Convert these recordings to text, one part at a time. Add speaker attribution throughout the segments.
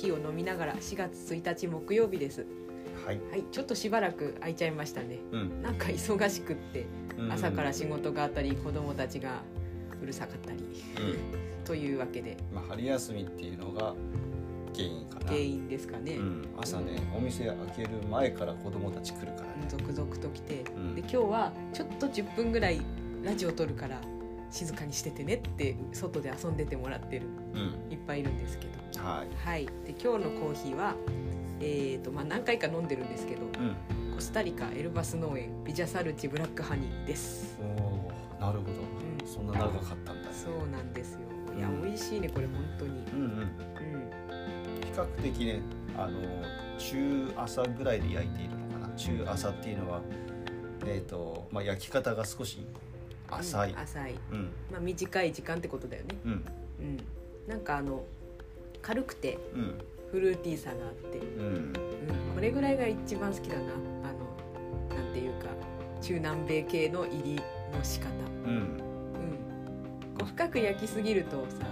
Speaker 1: ヒーを飲みながら4月1日木曜日です。
Speaker 2: はい、
Speaker 1: はいちょっとしばらく空いちゃいましたね。
Speaker 2: うん。
Speaker 1: なんか忙しくって
Speaker 2: うん。
Speaker 1: 朝から仕事があったり子供たちがうるさかったり
Speaker 2: うん。
Speaker 1: というわけで。
Speaker 2: まあ、春休みっていうのが原因かな。
Speaker 1: 原因ですかね、
Speaker 2: うん、朝ねお店開ける前から子供たち来るからね。
Speaker 1: 続々と来て、
Speaker 2: うん。
Speaker 1: で今日はちょっと10分ぐらいラジオ撮るから静かにしててねって外で遊んでてもらってる
Speaker 2: うん。
Speaker 1: いっぱいいるんですけど。
Speaker 2: はい。
Speaker 1: はい。で今日のコーヒーはえーとまあ、何回か飲んでるんですけど
Speaker 2: うん。
Speaker 1: コスタリカエルバス農園ビジャサルチブラックハニーです、
Speaker 2: おーなるほど。
Speaker 1: うん、
Speaker 2: そんな長かったんだ
Speaker 1: そうなんですよ。いや
Speaker 2: うん
Speaker 1: 美味しいねこれ本当に。
Speaker 2: うんうん。
Speaker 1: うん。
Speaker 2: 比較的ねあの中朝ぐらいで焼いているのかな。中朝っていうのはえっ、とまあ焼き方が少し浅い。
Speaker 1: うん浅い、
Speaker 2: うん。
Speaker 1: まあ、短い時間ってことだよね。
Speaker 2: うん。
Speaker 1: うん。なんかあの軽くて
Speaker 2: うん。
Speaker 1: フルーティーさがあって、
Speaker 2: うん。
Speaker 1: うん、これぐらいが一番好きだな。あのなんていうか中南米系の入りの仕方。
Speaker 2: うん。
Speaker 1: うん。こう深く焼きすぎるとさ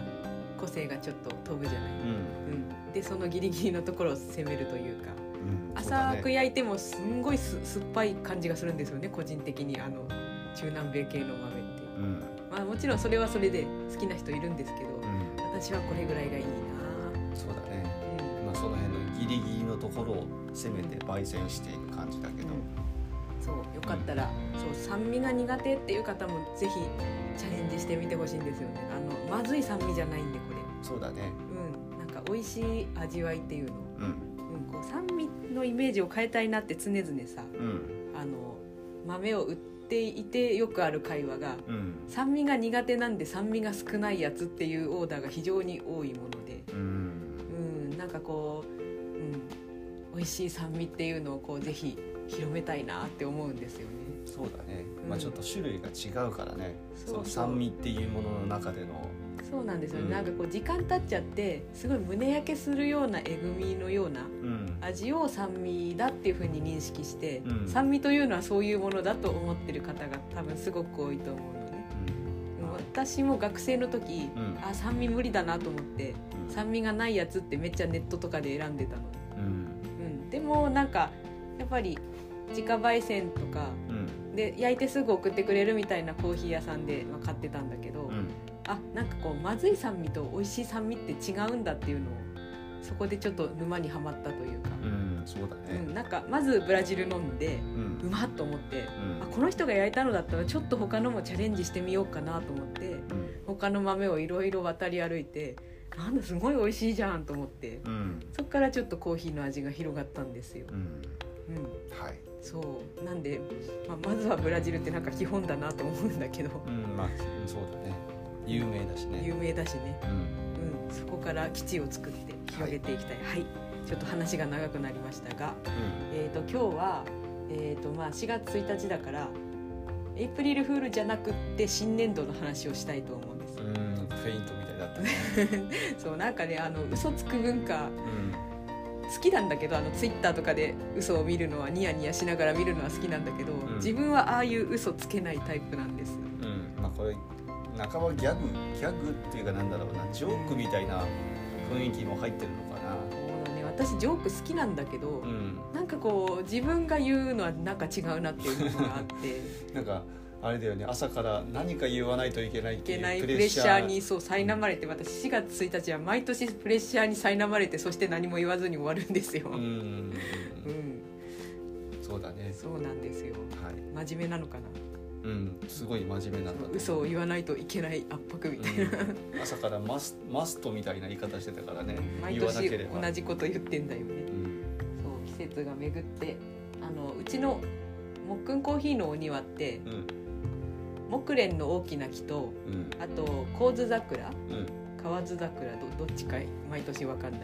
Speaker 1: 個性がちょっと飛ぶじゃない、
Speaker 2: うん。
Speaker 1: うん、でそのギリギリのところを攻めるというか。浅く焼いてもすんごいす酸っぱい感じがするんですよね個人的に。あの中南米系の豆って
Speaker 2: う。ん。
Speaker 1: まあもちろんそれはそれで好きな人いるんですけど
Speaker 2: うん。
Speaker 1: 私はこれぐらいがいいな
Speaker 2: そうだね。
Speaker 1: うん。
Speaker 2: まあその辺のギリギリのところを攻めて焙煎していく感じだけど。
Speaker 1: そうよかったら、そう酸味が苦手っていう方もぜひチャレンジしてみてほしいんですよね。あのまずい酸味じゃないんでこれ。
Speaker 2: そうだね。
Speaker 1: うん。なんか美味しい味わいっていうの、
Speaker 2: うん。
Speaker 1: うん、こう酸味のイメージを変えたいなって常々さ
Speaker 2: うん。
Speaker 1: あの豆を売っていてよくある会話が
Speaker 2: うん。
Speaker 1: 酸味が苦手なんで酸味が少ないやつっていうオーダーが非常に多いもので、
Speaker 2: うん。
Speaker 1: うん、なんかこう、うん、美味しい酸味っていうのをこうぜひ広めたいなって思うんですよね。
Speaker 2: そうだね、
Speaker 1: うん。
Speaker 2: まあちょっと種類が違うからね。
Speaker 1: そうそう。
Speaker 2: の酸味っていうものの中での。
Speaker 1: そうなんですよね、
Speaker 2: うん。
Speaker 1: なんかこう時間経っちゃってすごい胸焼けするようなえぐみのような
Speaker 2: うん。
Speaker 1: 味を酸味だっていうふうに認識して、
Speaker 2: うん。
Speaker 1: 酸味というのはそういうものだと思ってる方が多分すごく多いと思うのね。
Speaker 2: うん。
Speaker 1: 私も学生の時、
Speaker 2: うん。
Speaker 1: あ酸味無理だなと思って
Speaker 2: うん。
Speaker 1: 酸味がないやつってめっちゃネットとかで選んでたの、
Speaker 2: うん。
Speaker 1: うん、でもなんかやっぱり自家焙煎とか
Speaker 2: うん
Speaker 1: で焼いてすぐ送ってくれるみたいなコーヒー屋さんで、まあ、買ってたんだけど、
Speaker 2: うん。
Speaker 1: あなんかこうまずい酸味と美味しい酸味って違うんだっていうのをそこでちょっと沼にはまったというか、
Speaker 2: うんそうだね。
Speaker 1: うん、なんかまずブラジル飲んで
Speaker 2: うん。
Speaker 1: うまっと思って、
Speaker 2: うん。
Speaker 1: あこの人が焼いたのだったらちょっと他のもチャレンジしてみようかなと思って
Speaker 2: うん。
Speaker 1: 他の豆をいろいろ渡り歩いてなんだすごい美味しいじゃんと思って
Speaker 2: うん。
Speaker 1: そこからちょっとコーヒーの味が広がったんですよ。
Speaker 2: うん。
Speaker 1: うん、
Speaker 2: はい
Speaker 1: そう。なんで、まあ、まずはブラジルってなんか基本だなと思うんだけど。
Speaker 2: うんまあうんそうだね。有名だしね。
Speaker 1: 有名だしね、
Speaker 2: うん。
Speaker 1: うん、そこから基地を作って広げていきたい、はい。ちょっと話が長くなりましたが、えー、と今日は、えーとまあ、4月1日だからエイプリルフールじゃなくって新年度の話をしたいと思うんです。
Speaker 2: うんうん。フェイントみたいだったね。
Speaker 1: そうなんかねあの嘘つく文化
Speaker 2: うん
Speaker 1: 好きなんだけどあのツイッターとかで嘘を見るのはニヤニヤしながら見るのは好きなんだけど、
Speaker 2: ん。
Speaker 1: 自分はああいう嘘つけないタイプなんです。
Speaker 2: うん。まあこれ半ばギャグギャグっていうかなんだろうなジョークみたいな雰囲気も入ってるのかな。
Speaker 1: そうだね。私ジョーク好きなんだけど、
Speaker 2: うん。
Speaker 1: なんかこう自分が言うのはなんか違うなっていうのがあって。
Speaker 2: なんかあれだよね朝から何か言わないといけないっ
Speaker 1: い
Speaker 2: ていう
Speaker 1: プレッシャー。にそう苛まれて私4月1日は毎年プレッシャーに苛まれてそして何も言わずに終わるんですよ。
Speaker 2: うん。うん。そうだね。
Speaker 1: そうなんですよ。
Speaker 2: はい。
Speaker 1: 真面目なのかな？
Speaker 2: うん。すごい真面目なんだ
Speaker 1: 嘘を言わないといけない圧迫みたいな、
Speaker 2: うん。朝からマスマストみたいな言い方してたからね。
Speaker 1: 毎年同じこと言ってんだよね。
Speaker 2: うん。
Speaker 1: そう季節が巡ってあのうちのもっくんコーヒーのお庭って
Speaker 2: うん
Speaker 1: 木蓮の大きな木と
Speaker 2: うん。
Speaker 1: あと河津桜。
Speaker 2: うん。
Speaker 1: 河津桜。どどっちか毎年わかんない。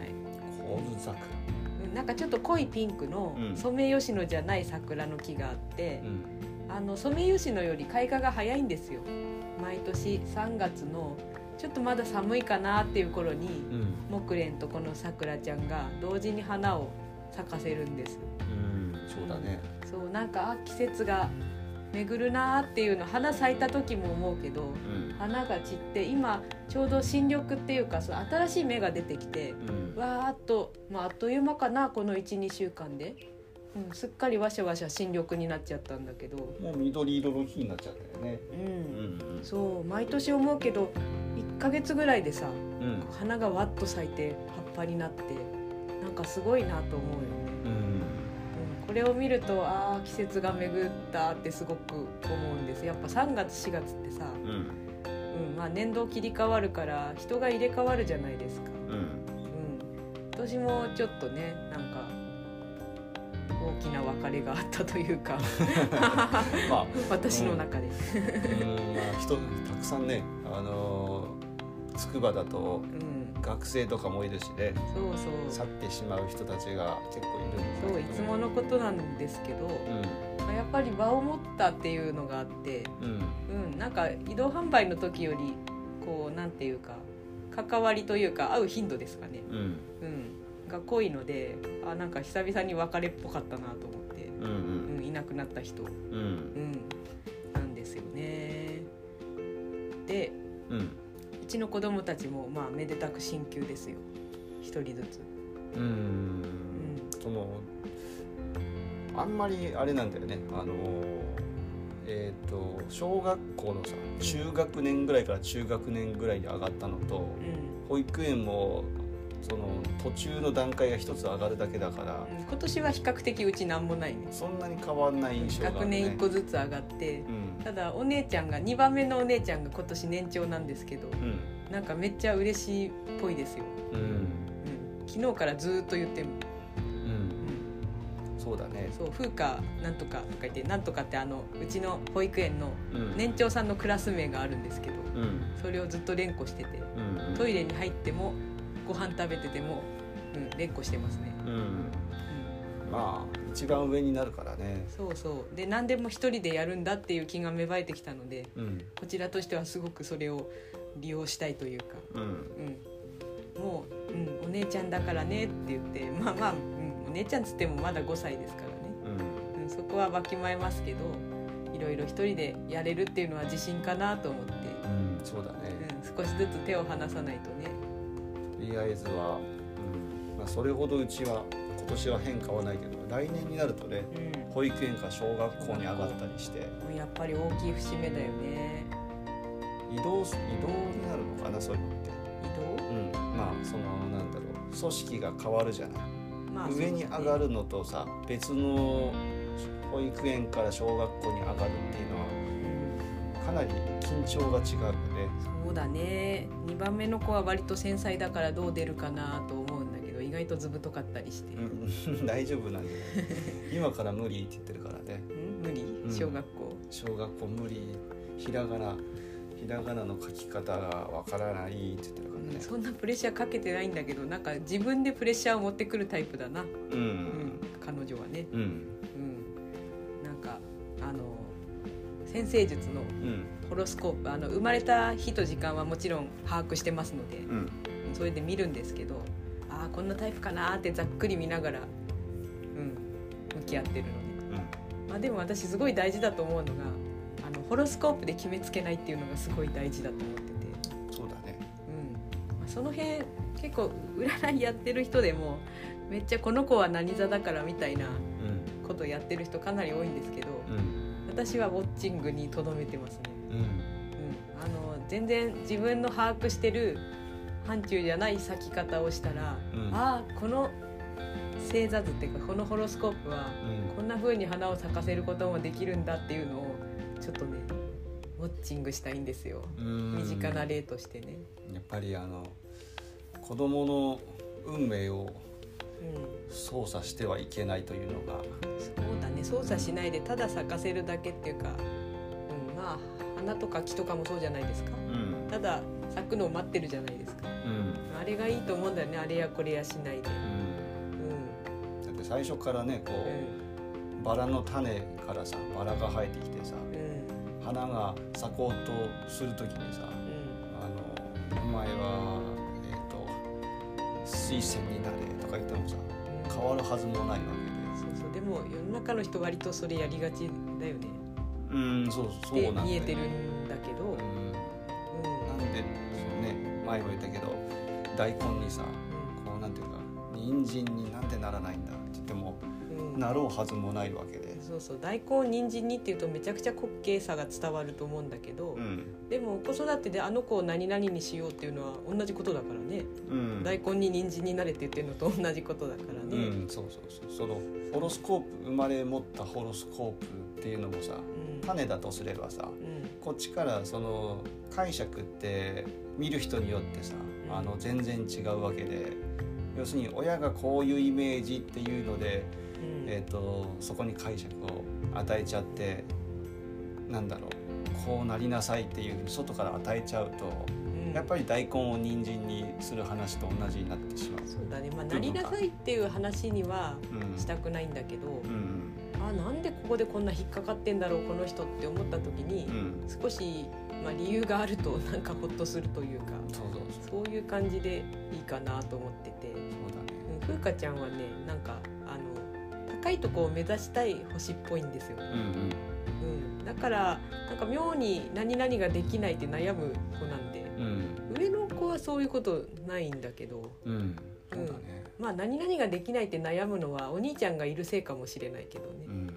Speaker 2: 河津桜。
Speaker 1: うんなんかちょっと濃いピンクの
Speaker 2: うん。
Speaker 1: ソメイヨシノじゃない桜の木があって
Speaker 2: う、ん。
Speaker 1: あのソメイヨシノより開花が早いんですよ。毎年3月のちょっとまだ寒いかなっていう頃に
Speaker 2: うん。
Speaker 1: 木蓮とこの桜ちゃんが同時に花を咲かせるんです。
Speaker 2: うん。そうだね。
Speaker 1: そうなんかあ季節が巡るなーっていうの花咲いた時も思うけど
Speaker 2: うん。
Speaker 1: 花が散って今ちょうど新緑っていうかその新しい芽が出てきて
Speaker 2: うん。
Speaker 1: わーっと、まあ、あっという間かなこの12週間で、うん、すっかりわしゃわしゃ新緑になっちゃったんだけど、
Speaker 2: もう緑色の木になっちゃったよね。
Speaker 1: うん。
Speaker 2: うん。
Speaker 1: そう毎年思うけど1ヶ月ぐらいでさ
Speaker 2: うん。
Speaker 1: 花がわっと咲いて葉っぱになってなんかすごいなと思うよね。れを見るとああ季節が巡ったってすごく思うんです。やっぱ3月4月ってさ、
Speaker 2: うん。
Speaker 1: うんまあ、年度切り替わるから人が入れ替わるじゃないですか、
Speaker 2: うん。
Speaker 1: うん、今年もちょっとねなんか大きな別れがあったというか。
Speaker 2: まあ
Speaker 1: 私の中で、
Speaker 2: うんまあ人たくさんねあのー筑波だと
Speaker 1: うん、
Speaker 2: 学生とかもいるしね。
Speaker 1: そうそう。
Speaker 2: 去ってしまう人たちが結構いる
Speaker 1: そういつものことなんですけど、
Speaker 2: う
Speaker 1: まあやっぱり場を持ったっていうのがあって、
Speaker 2: んうん。
Speaker 1: うん、なんか移動販売の時よりこうなんていうか関わりというか会う頻度ですかね、
Speaker 2: うん。
Speaker 1: うん、が濃いのであなんか久々に別れっぽかったなと思って、
Speaker 2: うん
Speaker 1: うん、いなくなった人、う
Speaker 2: うん。うん。
Speaker 1: ん、なんですよね。で
Speaker 2: うん。
Speaker 1: うちの子供たちもまあめでたく進級ですよ。一人ずつ。
Speaker 2: うん。
Speaker 1: うん。
Speaker 2: そのあんまりあれなんだよね。あのえっ、と小学校のさ中学年ぐらいから中学年ぐらいに上がったのと
Speaker 1: うん。
Speaker 2: 保育園もその途中の段階が一つ上がるだけだから
Speaker 1: うん今年は比較的うちなんもないね。
Speaker 2: そんなに変わんない印象がね。
Speaker 1: 学年1個ずつ上がって
Speaker 2: うん。
Speaker 1: ただお姉ちゃんが2番目のお姉ちゃんが今年年長なんですけど
Speaker 2: うん。
Speaker 1: なんかめっちゃ嬉しいっぽいですよ、
Speaker 2: うん。
Speaker 1: うん、昨日からずーっと言ってる、
Speaker 2: うん
Speaker 1: うん、
Speaker 2: そうだね。
Speaker 1: そう風花なんとかとか言ってなんとかってあのうちの保育園の
Speaker 2: うん。
Speaker 1: 年長さんのクラス名があるんですけど
Speaker 2: うん。
Speaker 1: それをずっと連呼してて
Speaker 2: うん。
Speaker 1: トイレに入ってもご飯食べてても、うん、連呼してますね、
Speaker 2: うん。
Speaker 1: うん、
Speaker 2: まあ一番上になるからね。
Speaker 1: そうそう。で何でも一人でやるんだっていう気が芽生えてきたので
Speaker 2: うん。
Speaker 1: こちらとしてはすごくそれを利用したいというか、
Speaker 2: うん。
Speaker 1: うん、もう、うん、お姉ちゃんだからねって言ってまあまあ、うん、お姉ちゃんつってもまだ5歳ですからね、
Speaker 2: うん。
Speaker 1: うん、そこはわきまえますけどいろいろ一人でやれるっていうのは自信かなと思って、
Speaker 2: うんそうだね。
Speaker 1: うん、少しずつ手を離さないとね。
Speaker 2: とりあえずは、うん。まあ、それほどうちは今年は変化はないけど来年になるとね
Speaker 1: うん。
Speaker 2: 保育園か小学校に上がったりして。
Speaker 1: やっぱり大きい節目だよね。
Speaker 2: 移動移動になるのかなそういうのって、
Speaker 1: 移動？
Speaker 2: うん、まあそのなんだろう。組織が変わるじゃない、
Speaker 1: まあ
Speaker 2: 上に上がるのとさ別の保育園から小学校に上がるっていうのは
Speaker 1: うん
Speaker 2: かなり緊張が違うよね
Speaker 1: そうだね。2番目の子は割と繊細だからどう出るかなと思うんだけど意外とずぶとかったりして、
Speaker 2: うん 大丈夫なんじゃない今から無理って言ってるからね。
Speaker 1: うん？無理？
Speaker 2: うん。
Speaker 1: 小学校、
Speaker 2: 小学校無理。ひらがな。ひらがなの書き方がわからないって言ってるからね。
Speaker 1: うんそんなプレッシャーかけてないんだけどなんか自分でプレッシャーを持ってくるタイプだな、
Speaker 2: う
Speaker 1: うんん、彼女はね、
Speaker 2: うん
Speaker 1: 先生術の
Speaker 2: うん。
Speaker 1: ホロスコープあの生まれた日と時間はもちろん把握してますので、
Speaker 2: うん。
Speaker 1: それで見るんですけどああこんなタイプかなーってざっくり見ながら、うん、向き合ってるので、まあ、でも私すごい大事だと思うのがあのホロスコープで決めつけないっていうのがすごい大事だと思ってて、
Speaker 2: うんそうだね。
Speaker 1: うん。まあ、その辺結構占いやってる人でもめっちゃこの子は何座だからみたいな
Speaker 2: うん。
Speaker 1: ことやってる人かなり多いんですけど
Speaker 2: うん
Speaker 1: 私はウォッチングにとどめてますね。
Speaker 2: うん。
Speaker 1: うん、あの全然自分の把握してる範疇じゃない咲き方をしたら、
Speaker 2: うん。
Speaker 1: ああこの星座図っていうかこのホロスコープはこんな風に花を咲かせることもできるんだっていうのをちょっとねウォッチングしたいんですよ。
Speaker 2: うん。
Speaker 1: 身近な例としてね。
Speaker 2: やっぱりあの子供の運命を
Speaker 1: うん、
Speaker 2: 操作してはいけないというのが。
Speaker 1: そうだね。操作しないでただ咲かせるだけっていうか、うん、まあ花とか木とかもそうじゃないですか。
Speaker 2: うん。
Speaker 1: ただ咲くのを待ってるじゃないですか。
Speaker 2: うん。
Speaker 1: あれがいいと思うんだよね。あれやこれやしないで。
Speaker 2: うん。だって最初からねこ
Speaker 1: う
Speaker 2: バラの種からさバラが生えてきてさ花が咲こうとする時にさあのお前はえっ、と水仙になれ。とか言ってもさ変わるはずもないわ
Speaker 1: そうそう。でも世の中の人割とそれやりがちだよね。
Speaker 2: けでうんそうそう
Speaker 1: で
Speaker 2: なん
Speaker 1: 見えてるんだけど、
Speaker 2: うん。前も言ったけど大根にさこうなんていうか人参になんでならないんだって言っても
Speaker 1: うん。
Speaker 2: なろうはずもないわけで。
Speaker 1: そうそう大根人参にっていうとめちゃくちゃ滑稽さが伝わると思うんだけど、
Speaker 2: うん。
Speaker 1: でも子育てであの子を何々にしようっていうのは同じことだからね、
Speaker 2: うん。
Speaker 1: 大根に人参になれって言ってるのと同じことだから
Speaker 2: う
Speaker 1: ね、
Speaker 2: ん、そうそうそう。そのホロスコープ生まれ持ったホロスコープっていうのもさ
Speaker 1: うん。
Speaker 2: 種だとすればさ
Speaker 1: うん。
Speaker 2: こっちからその解釈って見る人によってさあの全然違うわけで要するに親がこういうイメージっていうので、
Speaker 1: うん。
Speaker 2: えー、とそこに解釈を与えちゃってなんだろうこうなりなさいっていう外から与えちゃうと
Speaker 1: うん。
Speaker 2: やっぱり大根を人参にする話と同じになってしまう。
Speaker 1: そうだね。まあなりなさいっていう話には
Speaker 2: うん。
Speaker 1: したくないんだけど、
Speaker 2: うん
Speaker 1: あなんでここでこんな引っかかってんだろうこの人って思った時に、
Speaker 2: うん。
Speaker 1: 少し、まあ、理由があると なんかホッとするというか
Speaker 2: そう
Speaker 1: いう感じでいいかなと思ってて、
Speaker 2: そうだね。
Speaker 1: うん、風花ちゃんはねなんか高いとこを目指したい星っぽいんですよ、
Speaker 2: うん。
Speaker 1: うん、だからなんか妙に何々ができないって悩む子なんで。
Speaker 2: うん。
Speaker 1: 上の子はそういうことないんだけど。
Speaker 2: うん。うん。そうだね。
Speaker 1: まあ何々ができないって悩むのはお兄ちゃんがいるせいかもしれないけどね。
Speaker 2: う。ん。
Speaker 1: うん。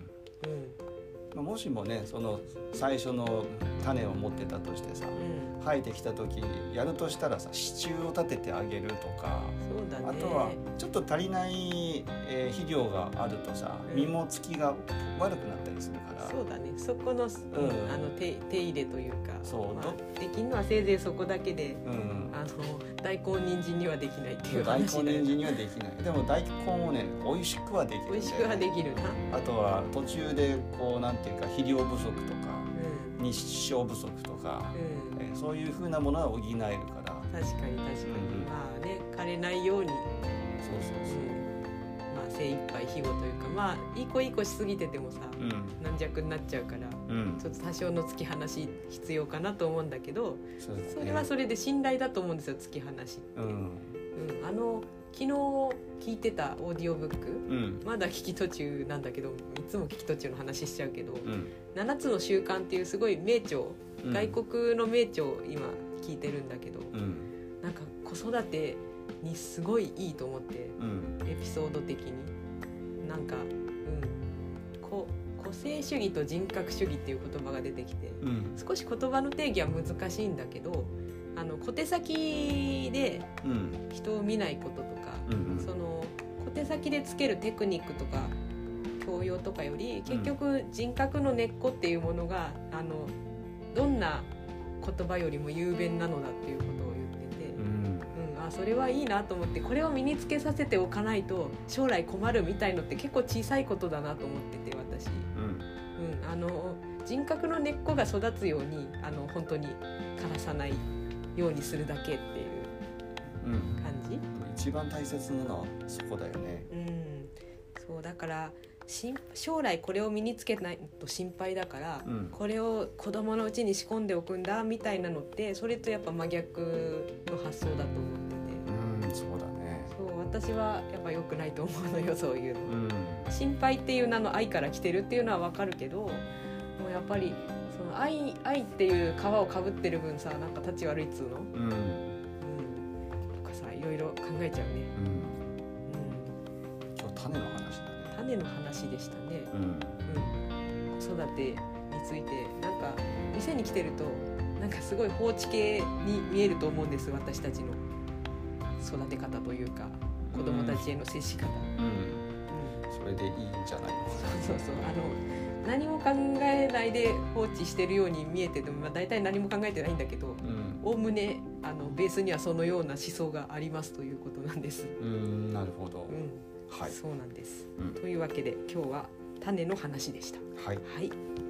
Speaker 2: まあもしもねその最初の種を持ってたとしてさ
Speaker 1: うん
Speaker 2: 生えてきた時やるとしたらさ支柱を立ててあげるとか
Speaker 1: そうだね。
Speaker 2: あとはちょっと足りない、えー肥料があるとさ
Speaker 1: うん。
Speaker 2: 実もつきが悪くなったりするから、
Speaker 1: そうだね。そこの,、うん。
Speaker 2: うん
Speaker 1: あの手手入れというか
Speaker 2: そう。
Speaker 1: まあ、できるのはせいぜいそこだけで
Speaker 2: うん。
Speaker 1: あの大根人参にはできないっていう
Speaker 2: 大根人参にはできない。でも大根をね美味しくはできるね。
Speaker 1: 美味しくはできるな、
Speaker 2: あとは途中でこうなんていうか肥料不足とか
Speaker 1: うん
Speaker 2: 日照不足とか、
Speaker 1: うん、
Speaker 2: えーそういうふうなものは補えるから。
Speaker 1: 確かに確かに、
Speaker 2: うん
Speaker 1: まあね枯れないように、
Speaker 2: そうそうそう。
Speaker 1: まあ、精一杯肥後というかまあいい子いい子しすぎててもさ、
Speaker 2: うん。
Speaker 1: 軟弱になっちゃうから
Speaker 2: うん。
Speaker 1: ちょっと多少の突き放し必要かなと思うんだけど
Speaker 2: そね。
Speaker 1: それはそれで信頼だと思うんですよ突き放しって、
Speaker 2: うん。
Speaker 1: うん。あの昨日聞いてたオーディオブック
Speaker 2: うん。
Speaker 1: まだ聞き途中なんだけどいつも聞き途中の話しちゃうけど
Speaker 2: うん「
Speaker 1: 7つの習慣」っていうすごい名著、
Speaker 2: うん。
Speaker 1: 外国の名著を今聞いてるんだけど
Speaker 2: うん。
Speaker 1: なんか子育てにすごいいいと思って
Speaker 2: うん。
Speaker 1: エピソード的に。なんかうん。こ個性主義と人格主義っていう言葉が出てきて
Speaker 2: うん。
Speaker 1: 少し言葉の定義は難しいんだけどあの小手先で
Speaker 2: うん。
Speaker 1: 人を見ないこととか、
Speaker 2: うん
Speaker 1: その小手先でつけるテクニックとか教養とかより結局人格の根っこっていうものが、あのどんな言葉よりも雄弁なのだっていうことを言ってて、
Speaker 2: うん。
Speaker 1: うん、あそれはいいなと思ってこれを身につけさせておかないと将来困るみたいのって結構小さいことだなと思ってて私、
Speaker 2: うん。
Speaker 1: うん、あの人格の根っこが育つようにあの本当に枯らさないようにするだけっていう
Speaker 2: うん。
Speaker 1: 感じ。
Speaker 2: 一番大切なのはそこだよね。
Speaker 1: うん、そうだからしん将来これを身につけないと心配だから、
Speaker 2: うん。
Speaker 1: これを子供のうちに仕込んでおくんだみたいなのってそれとやっぱ真逆の発想だと思ってて。
Speaker 2: うんそうだね。
Speaker 1: そう私はやっぱ良くないと思うのよそういうの。
Speaker 2: うん。
Speaker 1: 心配っていう名の愛から来てるっていうのはわかるけどもうやっぱりその愛愛っていう皮をかぶってる分さなんか立ち悪いっつうの、
Speaker 2: うん。
Speaker 1: うん、とかさいろいろ考えちゃうね。
Speaker 2: うん。
Speaker 1: うん。
Speaker 2: 今日種の話だね。
Speaker 1: 種の話でしたね、
Speaker 2: うん。
Speaker 1: うん、子育てについてなんか店に来てるとなんかすごい放置系に見えると思うんです私たちの育て方というか子供たちへの接し方、うん。
Speaker 2: うん。それでいいんじゃないの？
Speaker 1: そうそうそう。あの何も考えないで放置してるように見えてても、まあ、大体何も考えてないんだけど
Speaker 2: うん。
Speaker 1: おおむねあのベースにはそのような思想がありますということなんです。
Speaker 2: うんなるほど。
Speaker 1: うん、
Speaker 2: はい。
Speaker 1: そうなんです、
Speaker 2: うん。
Speaker 1: というわけで今日は種の話でした。
Speaker 2: はい。
Speaker 1: はい